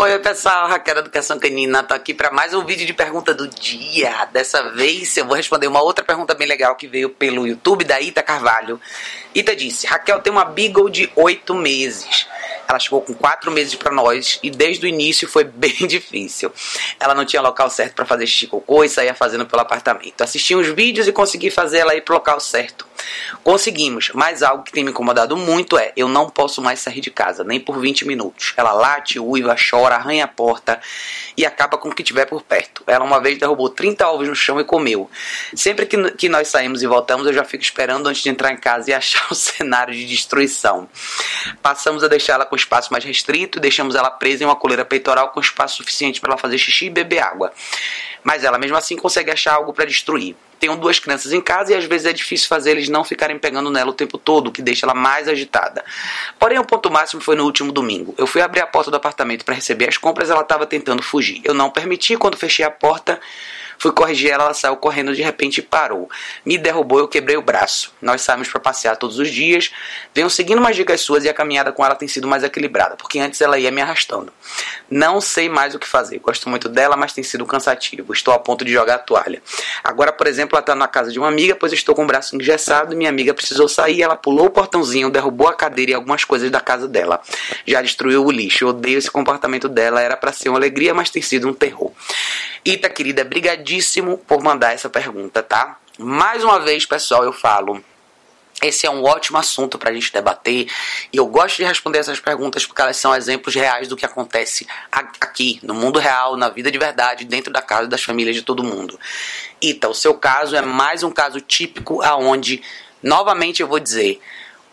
Oi, pessoal, Raquel Educação Canina, tô aqui para mais um vídeo de pergunta do dia. Dessa vez eu vou responder uma outra pergunta bem legal que veio pelo YouTube da Ita Carvalho. Ita disse: Raquel tem uma Beagle de 8 meses. Ela chegou com 4 meses para nós e desde o início foi bem difícil. Ela não tinha local certo para fazer xixi cocô e saía fazendo pelo apartamento. Assisti uns vídeos e consegui fazer ela ir pro local certo. Conseguimos, mas algo que tem me incomodado muito é eu não posso mais sair de casa, nem por 20 minutos. Ela late, uiva, chora, arranha a porta e acaba com o que tiver por perto. Ela uma vez derrubou 30 ovos no chão e comeu. Sempre que, que nós saímos e voltamos, eu já fico esperando antes de entrar em casa e achar o cenário de destruição. Passamos a deixá-la com espaço mais restrito deixamos ela presa em uma coleira peitoral com espaço suficiente para ela fazer xixi e beber água. Mas ela mesmo assim consegue achar algo para destruir. Tenho duas crianças em casa e às vezes é difícil fazer eles não ficarem pegando nela o tempo todo, o que deixa ela mais agitada. Porém, o ponto máximo foi no último domingo. Eu fui abrir a porta do apartamento para receber as compras, ela estava tentando fugir. Eu não permiti, quando fechei a porta, Fui corrigir ela, ela saiu correndo de repente e parou. Me derrubou, eu quebrei o braço. Nós saímos para passear todos os dias. Venho seguindo umas dicas suas e a caminhada com ela tem sido mais equilibrada, porque antes ela ia me arrastando. Não sei mais o que fazer. Gosto muito dela, mas tem sido cansativo. Estou a ponto de jogar a toalha. Agora, por exemplo, ela está na casa de uma amiga, pois estou com o braço engessado. Minha amiga precisou sair, ela pulou o portãozinho, derrubou a cadeira e algumas coisas da casa dela. Já destruiu o lixo. Odeio esse comportamento dela. Era para ser uma alegria, mas tem sido um terror. Ita, querida, brigadíssimo por mandar essa pergunta, tá? Mais uma vez, pessoal, eu falo. Esse é um ótimo assunto para a gente debater e eu gosto de responder essas perguntas porque elas são exemplos reais do que acontece aqui, no mundo real, na vida de verdade, dentro da casa das famílias de todo mundo. Ita, o seu caso é mais um caso típico aonde, novamente eu vou dizer,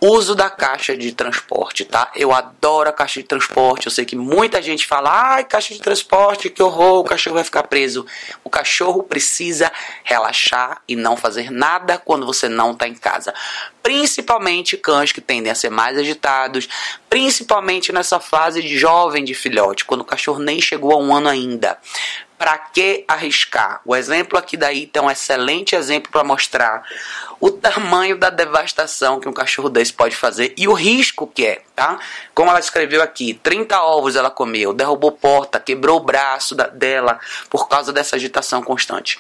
Uso da caixa de transporte, tá? Eu adoro a caixa de transporte. Eu sei que muita gente fala: ai, caixa de transporte, que horror, o cachorro vai ficar preso. O cachorro precisa relaxar e não fazer nada quando você não está em casa. Principalmente cães que tendem a ser mais agitados, principalmente nessa fase de jovem de filhote, quando o cachorro nem chegou a um ano ainda. Para que arriscar? O exemplo aqui daí é um excelente exemplo para mostrar o tamanho da devastação que um cachorro desse pode fazer e o risco que é, tá? Como ela escreveu aqui, 30 ovos ela comeu, derrubou porta, quebrou o braço da, dela por causa dessa agitação constante.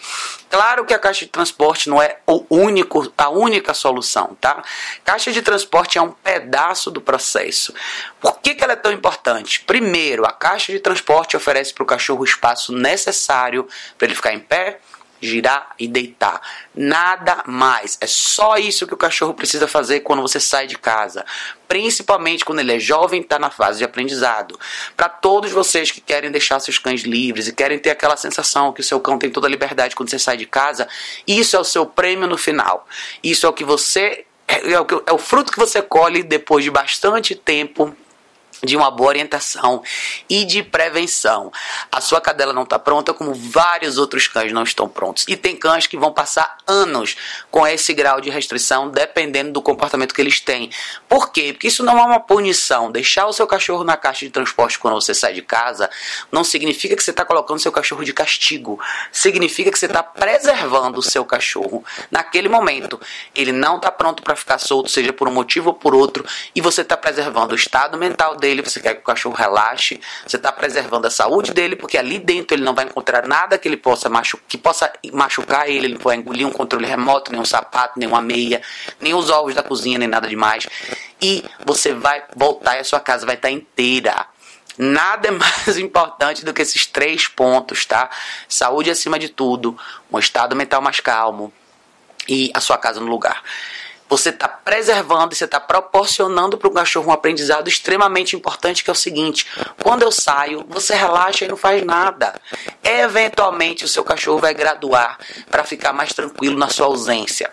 Claro que a caixa de transporte não é o único, a única solução, tá? Caixa de transporte é um pedaço do processo. Por que, que ela é tão importante? Primeiro, a caixa de transporte oferece para o cachorro o espaço necessário para ele ficar em pé, girar e deitar. Nada mais. É só isso que o cachorro precisa fazer quando você sai de casa. Principalmente quando ele é jovem e está na fase de aprendizado. Para todos vocês que querem deixar seus cães livres e querem ter aquela sensação que o seu cão tem toda a liberdade quando você sai de casa, isso é o seu prêmio no final. Isso é o que você. É, é o, é o fruto que você colhe depois de bastante tempo de uma boa orientação e de prevenção. A sua cadela não está pronta, como vários outros cães não estão prontos. E tem cães que vão passar anos com esse grau de restrição, dependendo do comportamento que eles têm. Por quê? Porque isso não é uma punição. Deixar o seu cachorro na caixa de transporte quando você sai de casa não significa que você está colocando seu cachorro de castigo. Significa que você está preservando o seu cachorro naquele momento. Ele não está pronto para ficar solto, seja por um motivo ou por outro, e você está preservando o estado mental dele dele, você quer que o cachorro relaxe, você está preservando a saúde dele, porque ali dentro ele não vai encontrar nada que ele possa machu que possa machucar ele, ele não vai engolir um controle remoto, nem um sapato, nem uma meia, nem os ovos da cozinha, nem nada demais. E você vai voltar e a sua casa vai estar inteira. Nada é mais importante do que esses três pontos, tá? Saúde acima de tudo, um estado mental mais calmo e a sua casa no lugar. Você está preservando e você está proporcionando para o cachorro um aprendizado extremamente importante, que é o seguinte: quando eu saio, você relaxa e não faz nada. Eventualmente, o seu cachorro vai graduar para ficar mais tranquilo na sua ausência.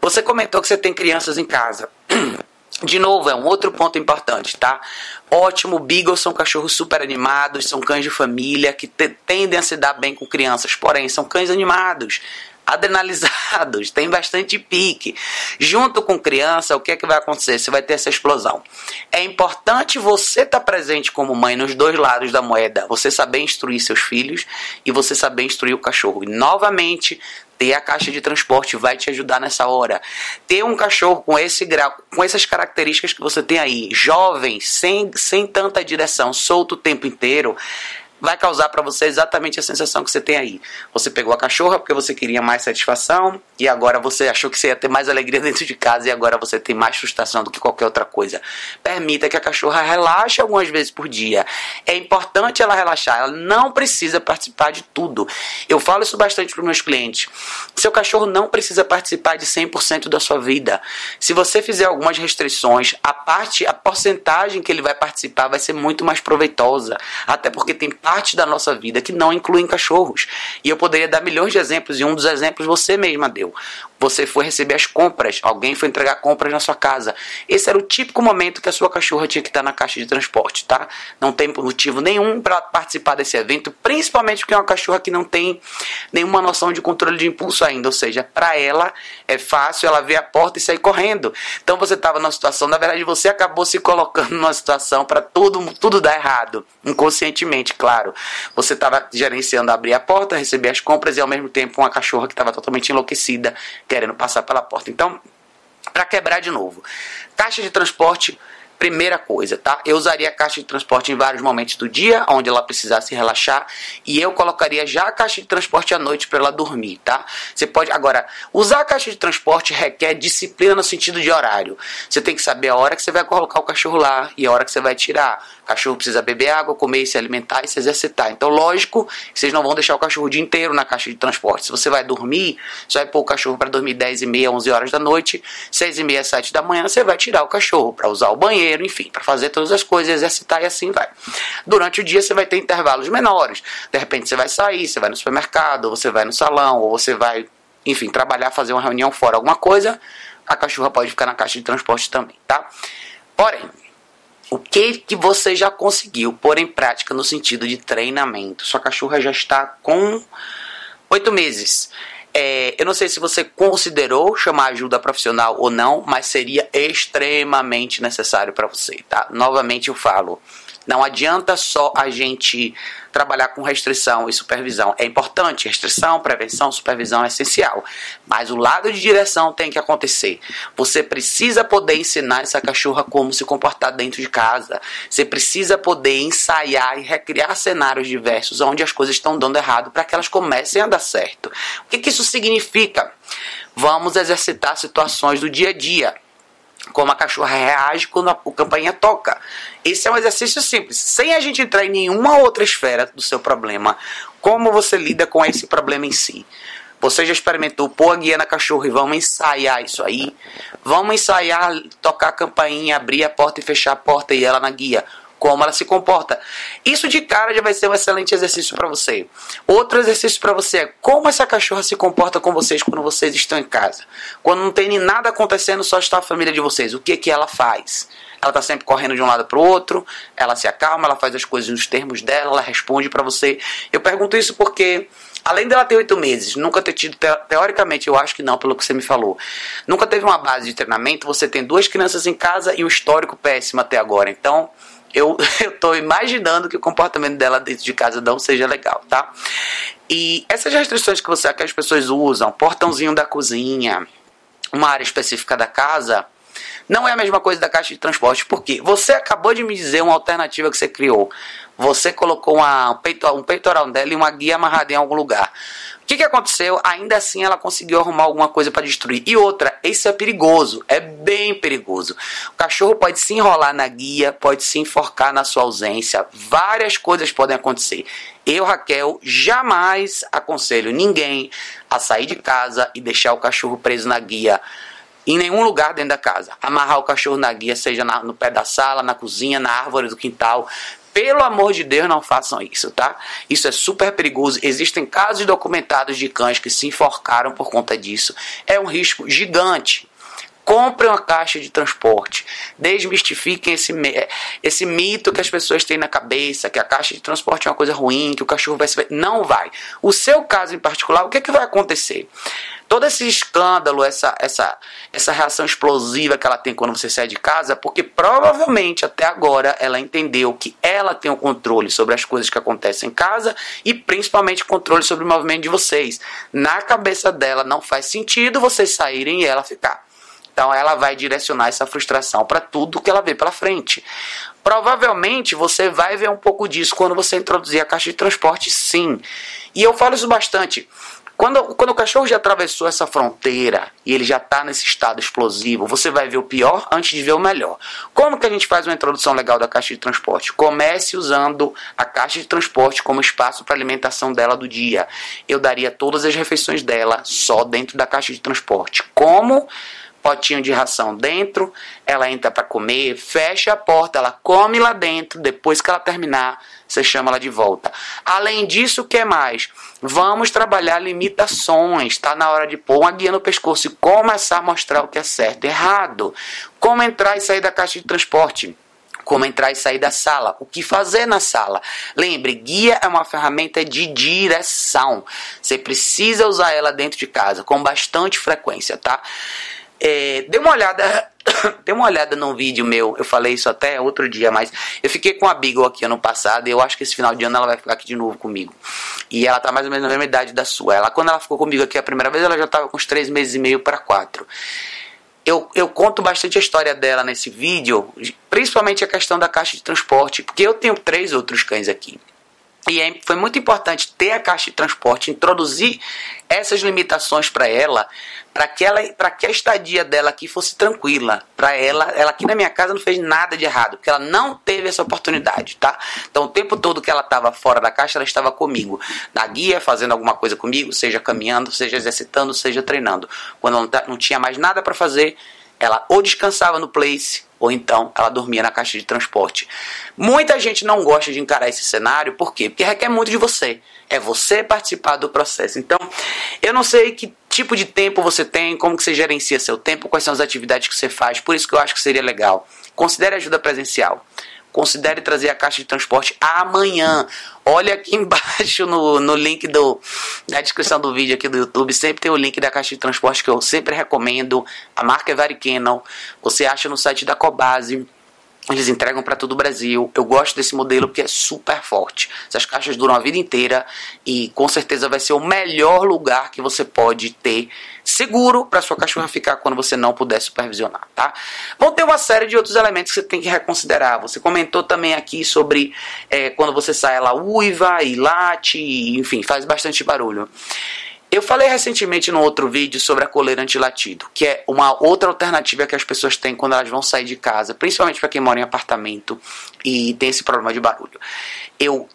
Você comentou que você tem crianças em casa. De novo, é um outro ponto importante, tá? Ótimo, Beagles são cachorros super animados, são cães de família que tendem a se dar bem com crianças, porém, são cães animados adrenalizados, tem bastante pique. Junto com criança, o que é que vai acontecer? Você vai ter essa explosão. É importante você estar tá presente como mãe nos dois lados da moeda. Você saber instruir seus filhos e você saber instruir o cachorro. E novamente, ter a caixa de transporte vai te ajudar nessa hora. Ter um cachorro com esse grau, com essas características que você tem aí, jovem, sem, sem tanta direção, solto o tempo inteiro, vai causar para você exatamente a sensação que você tem aí. Você pegou a cachorra porque você queria mais satisfação e agora você achou que você ia ter mais alegria dentro de casa e agora você tem mais frustração do que qualquer outra coisa. Permita que a cachorra relaxe algumas vezes por dia. É importante ela relaxar, ela não precisa participar de tudo. Eu falo isso bastante para meus clientes. Seu cachorro não precisa participar de 100% da sua vida. Se você fizer algumas restrições, a parte, a porcentagem que ele vai participar vai ser muito mais proveitosa, até porque tem parte parte da nossa vida que não incluem cachorros. E eu poderia dar milhões de exemplos, e um dos exemplos você mesma deu. Você foi receber as compras, alguém foi entregar compras na sua casa. Esse era o típico momento que a sua cachorra tinha que estar na caixa de transporte, tá? Não tem motivo nenhum para participar desse evento, principalmente porque é uma cachorra que não tem nenhuma noção de controle de impulso ainda, ou seja, para ela é fácil ela ver a porta e sair correndo. Então você estava numa situação, na verdade você acabou se colocando numa situação para tudo tudo dar errado, inconscientemente, claro. Você estava gerenciando abrir a porta, receber as compras e ao mesmo tempo uma cachorra que estava totalmente enlouquecida, querendo passar pela porta. Então, para quebrar de novo, caixa de transporte Primeira coisa, tá? Eu usaria a caixa de transporte em vários momentos do dia, onde ela precisasse relaxar, e eu colocaria já a caixa de transporte à noite para ela dormir, tá? Você pode agora usar a caixa de transporte requer disciplina no sentido de horário. Você tem que saber a hora que você vai colocar o cachorro lá e a hora que você vai tirar. O cachorro precisa beber água, comer, se alimentar e se exercitar. Então, lógico, vocês não vão deixar o cachorro o dia inteiro na caixa de transporte. Se você vai dormir, você vai pôr o cachorro para dormir 10 e meia, 11 horas da noite, 6 e meia, 7 da manhã, você vai tirar o cachorro para usar o banheiro, enfim, para fazer todas as coisas, exercitar e assim vai. Durante o dia você vai ter intervalos menores. De repente você vai sair, você vai no supermercado, ou você vai no salão, ou você vai, enfim, trabalhar, fazer uma reunião fora, alguma coisa, a cachorra pode ficar na caixa de transporte também, tá? Porém, o que, que você já conseguiu pôr em prática no sentido de treinamento? Sua cachorra já está com oito meses. É, eu não sei se você considerou chamar ajuda profissional ou não, mas seria extremamente necessário para você, tá? Novamente eu falo, não adianta só a gente trabalhar com restrição e supervisão. É importante, restrição, prevenção, supervisão é essencial. Mas o lado de direção tem que acontecer. Você precisa poder ensinar essa cachorra como se comportar dentro de casa. Você precisa poder ensaiar e recriar cenários diversos onde as coisas estão dando errado para que elas comecem a dar certo. O que, que isso significa? Vamos exercitar situações do dia a dia como a cachorra reage quando a, campainha toca. Esse é um exercício simples, sem a gente entrar em nenhuma outra esfera do seu problema. Como você lida com esse problema em si? Você já experimentou pôr a guia na cachorra e vamos ensaiar isso aí? Vamos ensaiar tocar a campainha, abrir a porta e fechar a porta e ela na guia como ela se comporta. Isso de cara já vai ser um excelente exercício para você. Outro exercício para você é como essa cachorra se comporta com vocês quando vocês estão em casa. Quando não tem nada acontecendo, só está a família de vocês. O que que ela faz? Ela está sempre correndo de um lado para o outro, ela se acalma, ela faz as coisas nos termos dela, ela responde para você. Eu pergunto isso porque além dela ter oito meses, nunca ter tido, teoricamente, eu acho que não, pelo que você me falou, nunca teve uma base de treinamento, você tem duas crianças em casa e um histórico péssimo até agora. Então, eu estou imaginando que o comportamento dela dentro de casa não seja legal, tá? E essas restrições que você que as pessoas usam, portãozinho da cozinha, uma área específica da casa, não é a mesma coisa da caixa de transporte. Por quê? Você acabou de me dizer uma alternativa que você criou. Você colocou uma, um, peitoral, um peitoral dela e uma guia amarrada em algum lugar. O que, que aconteceu? Ainda assim ela conseguiu arrumar alguma coisa para destruir. E outra, isso é perigoso, é bem perigoso. O cachorro pode se enrolar na guia, pode se enforcar na sua ausência. Várias coisas podem acontecer. Eu, Raquel, jamais aconselho ninguém a sair de casa e deixar o cachorro preso na guia em nenhum lugar dentro da casa. Amarrar o cachorro na guia, seja na, no pé da sala, na cozinha, na árvore do quintal. Pelo amor de Deus, não façam isso, tá? Isso é super perigoso. Existem casos documentados de cães que se enforcaram por conta disso. É um risco gigante. Compre uma caixa de transporte. Desmistifiquem esse, esse mito que as pessoas têm na cabeça, que a caixa de transporte é uma coisa ruim, que o cachorro vai se. Não vai. O seu caso em particular, o que, é que vai acontecer? Todo esse escândalo, essa, essa, essa reação explosiva que ela tem quando você sai de casa, porque provavelmente até agora ela entendeu que ela tem o controle sobre as coisas que acontecem em casa e principalmente controle sobre o movimento de vocês. Na cabeça dela não faz sentido vocês saírem e ela ficar. Então ela vai direcionar essa frustração para tudo que ela vê pela frente. Provavelmente você vai ver um pouco disso quando você introduzir a caixa de transporte, sim. E eu falo isso bastante. Quando, quando o cachorro já atravessou essa fronteira e ele já está nesse estado explosivo, você vai ver o pior antes de ver o melhor. Como que a gente faz uma introdução legal da caixa de transporte? Comece usando a caixa de transporte como espaço para alimentação dela do dia. Eu daria todas as refeições dela só dentro da caixa de transporte. Como? Potinho de ração dentro, ela entra para comer, fecha a porta, ela come lá dentro, depois que ela terminar, você chama ela de volta. Além disso, o que mais? Vamos trabalhar limitações, está na hora de pôr uma guia no pescoço e começar a mostrar o que é certo e errado. Como entrar e sair da caixa de transporte como entrar e sair da sala, o que fazer na sala. Lembre, guia é uma ferramenta de direção. Você precisa usar ela dentro de casa com bastante frequência, tá? É, dê uma olhada. Dê uma olhada num vídeo meu, eu falei isso até outro dia, mas eu fiquei com a Beagle aqui ano passado e eu acho que esse final de ano ela vai ficar aqui de novo comigo. E ela tá mais ou menos na mesma idade da sua. Ela, quando ela ficou comigo aqui a primeira vez, ela já tava com uns três meses e meio para quatro. Eu, eu conto bastante a história dela nesse vídeo, principalmente a questão da caixa de transporte, porque eu tenho três outros cães aqui. E é, foi muito importante ter a caixa de transporte, introduzir essas limitações para ela, para que ela, para que a estadia dela aqui fosse tranquila. Para ela, ela aqui na minha casa não fez nada de errado, porque ela não teve essa oportunidade, tá? Então o tempo todo que ela estava fora da caixa, ela estava comigo, na guia, fazendo alguma coisa comigo, seja caminhando, seja exercitando, seja treinando. Quando não, não tinha mais nada para fazer, ela ou descansava no place ou então ela dormia na caixa de transporte. Muita gente não gosta de encarar esse cenário, por quê? Porque requer muito de você. É você participar do processo. Então, eu não sei que tipo de tempo você tem, como que você gerencia seu tempo, quais são as atividades que você faz. Por isso que eu acho que seria legal. Considere ajuda presencial considere trazer a caixa de transporte amanhã. Olha aqui embaixo no, no link do, na descrição do vídeo aqui do YouTube, sempre tem o link da caixa de transporte que eu sempre recomendo. A marca é Varicanal. Você acha no site da Cobase. Eles entregam para todo o Brasil. Eu gosto desse modelo porque é super forte. Essas caixas duram a vida inteira e com certeza vai ser o melhor lugar que você pode ter seguro para sua cachorra ficar quando você não puder supervisionar, tá? Vão ter uma série de outros elementos que você tem que reconsiderar. Você comentou também aqui sobre é, quando você sai ela uiva e late, e, enfim, faz bastante barulho. Eu falei recentemente no outro vídeo sobre a coleira antilatido, que é uma outra alternativa que as pessoas têm quando elas vão sair de casa, principalmente para quem mora em apartamento e tem esse problema de barulho. Eu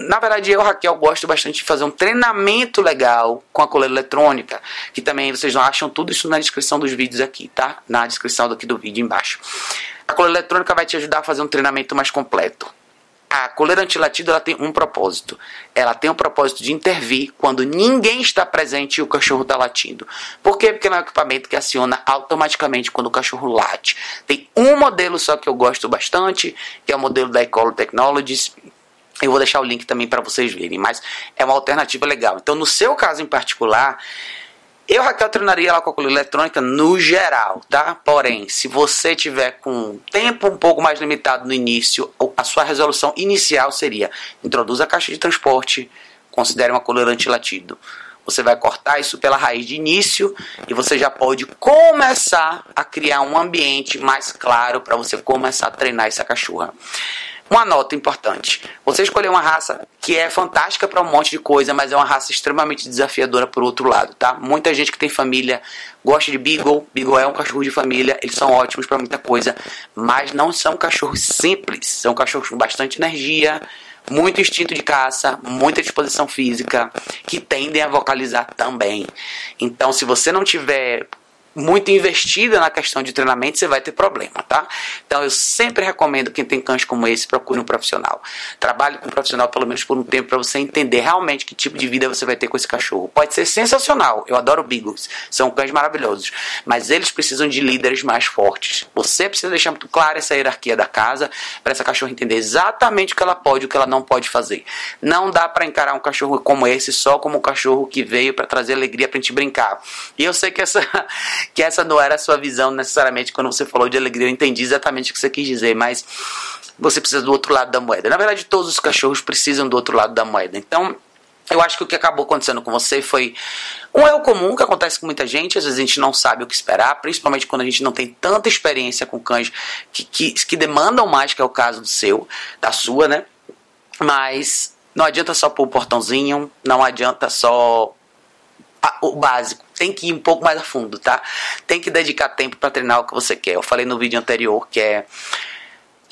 na verdade, eu, Raquel, gosto bastante de fazer um treinamento legal com a coleira eletrônica, que também vocês acham tudo isso na descrição dos vídeos aqui, tá? Na descrição aqui do vídeo embaixo. A coleira eletrônica vai te ajudar a fazer um treinamento mais completo a coleira antilatido ela tem um propósito. Ela tem o propósito de intervir quando ninguém está presente e o cachorro está latindo. Por quê? Porque é um equipamento que aciona automaticamente quando o cachorro late. Tem um modelo só que eu gosto bastante, que é o modelo da Ecolo Technologies. Eu vou deixar o link também para vocês verem, mas é uma alternativa legal. Então, no seu caso em particular, eu, Raquel, treinaria ela com a coluna eletrônica no geral, tá? Porém, se você tiver com tempo um pouco mais limitado no início, a sua resolução inicial seria introduza a caixa de transporte, considere uma coluna antilatido. Você vai cortar isso pela raiz de início e você já pode começar a criar um ambiente mais claro para você começar a treinar essa cachorra. Uma nota importante: você escolheu uma raça que é fantástica para um monte de coisa, mas é uma raça extremamente desafiadora por outro lado, tá? Muita gente que tem família gosta de Beagle. Beagle é um cachorro de família, eles são ótimos para muita coisa, mas não são cachorros simples. São cachorros com bastante energia, muito instinto de caça, muita disposição física, que tendem a vocalizar também. Então, se você não tiver muito investida na questão de treinamento, você vai ter problema, tá? Então eu sempre recomendo quem tem cães como esse, procure um profissional. Trabalhe com um profissional pelo menos por um tempo para você entender realmente que tipo de vida você vai ter com esse cachorro. Pode ser sensacional, eu adoro Beagles, são cães maravilhosos, mas eles precisam de líderes mais fortes. Você precisa deixar muito clara essa hierarquia da casa para essa cachorra entender exatamente o que ela pode e o que ela não pode fazer. Não dá para encarar um cachorro como esse só como um cachorro que veio para trazer alegria para gente brincar. E eu sei que essa que essa não era a sua visão necessariamente quando você falou de alegria. Eu entendi exatamente o que você quis dizer, mas você precisa do outro lado da moeda. Na verdade, todos os cachorros precisam do outro lado da moeda. Então, eu acho que o que acabou acontecendo com você foi um erro comum que acontece com muita gente. Às vezes a gente não sabe o que esperar, principalmente quando a gente não tem tanta experiência com cães que, que, que demandam mais, que é o caso do seu, da sua, né? Mas não adianta só pôr o portãozinho, não adianta só o básico. Tem que ir um pouco mais a fundo, tá? Tem que dedicar tempo para treinar o que você quer. Eu falei no vídeo anterior que é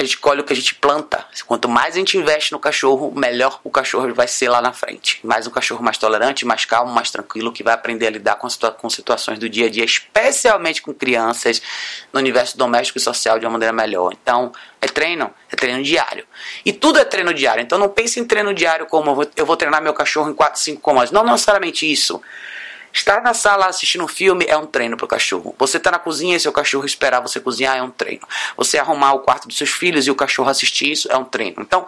a gente colhe o que a gente planta. Quanto mais a gente investe no cachorro, melhor o cachorro vai ser lá na frente. Mais um cachorro mais tolerante, mais calmo, mais tranquilo, que vai aprender a lidar com, situa com situações do dia a dia, especialmente com crianças, no universo doméstico e social de uma maneira melhor. Então, é treino, é treino diário. E tudo é treino diário. Então, não pense em treino diário como eu vou, eu vou treinar meu cachorro em 4, 5 comandos. Não necessariamente isso. Estar na sala assistindo um filme é um treino para o cachorro. Você está na cozinha e seu cachorro esperar você cozinhar é um treino. Você arrumar o quarto dos seus filhos e o cachorro assistir isso é um treino. Então,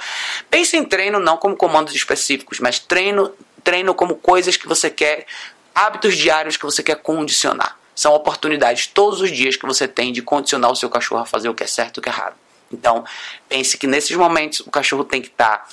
pense em treino não como comandos específicos, mas treino, treino como coisas que você quer, hábitos diários que você quer condicionar. São oportunidades todos os dias que você tem de condicionar o seu cachorro a fazer o que é certo e o que é errado. Então, pense que nesses momentos o cachorro tem que estar tá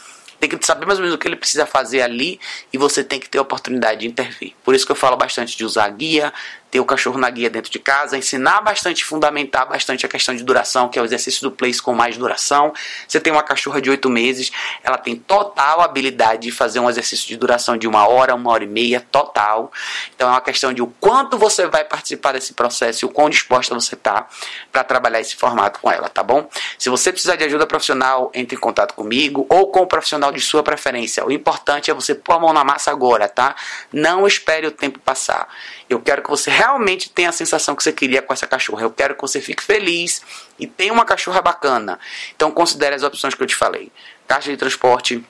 tem que saber mais ou menos o que ele precisa fazer ali e você tem que ter a oportunidade de intervir. Por isso que eu falo bastante de usar guia, ter o cachorro na guia dentro de casa, ensinar bastante, fundamentar bastante a questão de duração, que é o exercício do place com mais duração. Você tem uma cachorra de 8 meses, ela tem total habilidade de fazer um exercício de duração de uma hora, uma hora e meia, total. Então é uma questão de o quanto você vai participar desse processo e o quão disposta você está para trabalhar esse formato com ela, tá bom? Se você precisar de ajuda profissional, entre em contato comigo ou com o profissional de sua preferência. O importante é você pôr a mão na massa agora, tá? Não espere o tempo passar. Eu quero que você realmente tenha a sensação que você queria com essa cachorra. Eu quero que você fique feliz e tenha uma cachorra bacana. Então considere as opções que eu te falei. Caixa de transporte,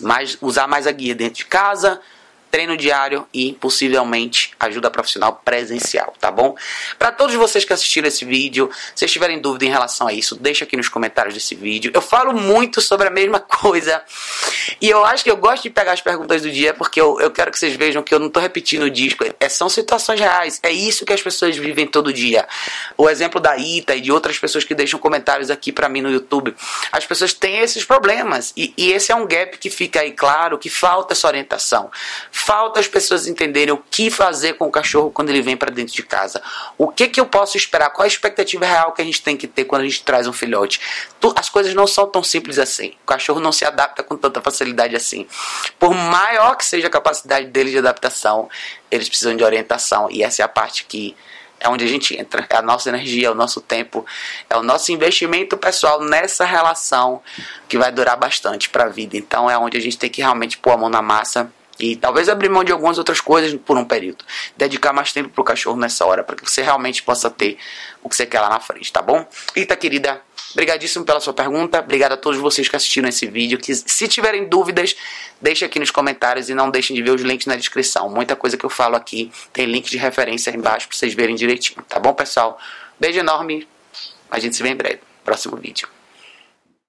mais, usar mais a guia dentro de casa, treino diário e possivelmente ajuda profissional presencial, tá bom? Para todos vocês que assistiram esse vídeo, se tiverem dúvida em relação a isso, deixa aqui nos comentários desse vídeo. Eu falo muito sobre a mesma coisa e eu acho que eu gosto de pegar as perguntas do dia porque eu, eu quero que vocês vejam que eu não estou repetindo o disco, é, são situações reais, é isso que as pessoas vivem todo dia. O exemplo da Ita e de outras pessoas que deixam comentários aqui para mim no YouTube, as pessoas têm esses problemas e, e esse é um gap que fica aí claro que falta essa orientação Falta as pessoas entenderem o que fazer com o cachorro quando ele vem para dentro de casa. O que, que eu posso esperar? Qual a expectativa real que a gente tem que ter quando a gente traz um filhote? As coisas não são tão simples assim. O cachorro não se adapta com tanta facilidade assim. Por maior que seja a capacidade dele de adaptação, eles precisam de orientação. E essa é a parte que é onde a gente entra. É a nossa energia, é o nosso tempo, é o nosso investimento pessoal nessa relação que vai durar bastante para a vida. Então é onde a gente tem que realmente pôr a mão na massa e talvez abrir mão de algumas outras coisas por um período. Dedicar mais tempo pro cachorro nessa hora, para que você realmente possa ter o que você quer lá na frente, tá bom? Rita querida, Obrigadíssimo pela sua pergunta. Obrigado a todos vocês que assistiram esse vídeo. Que se tiverem dúvidas, deixe aqui nos comentários e não deixem de ver os links na descrição. Muita coisa que eu falo aqui tem link de referência embaixo para vocês verem direitinho. Tá bom, pessoal? Beijo enorme. A gente se vê em breve. Próximo vídeo.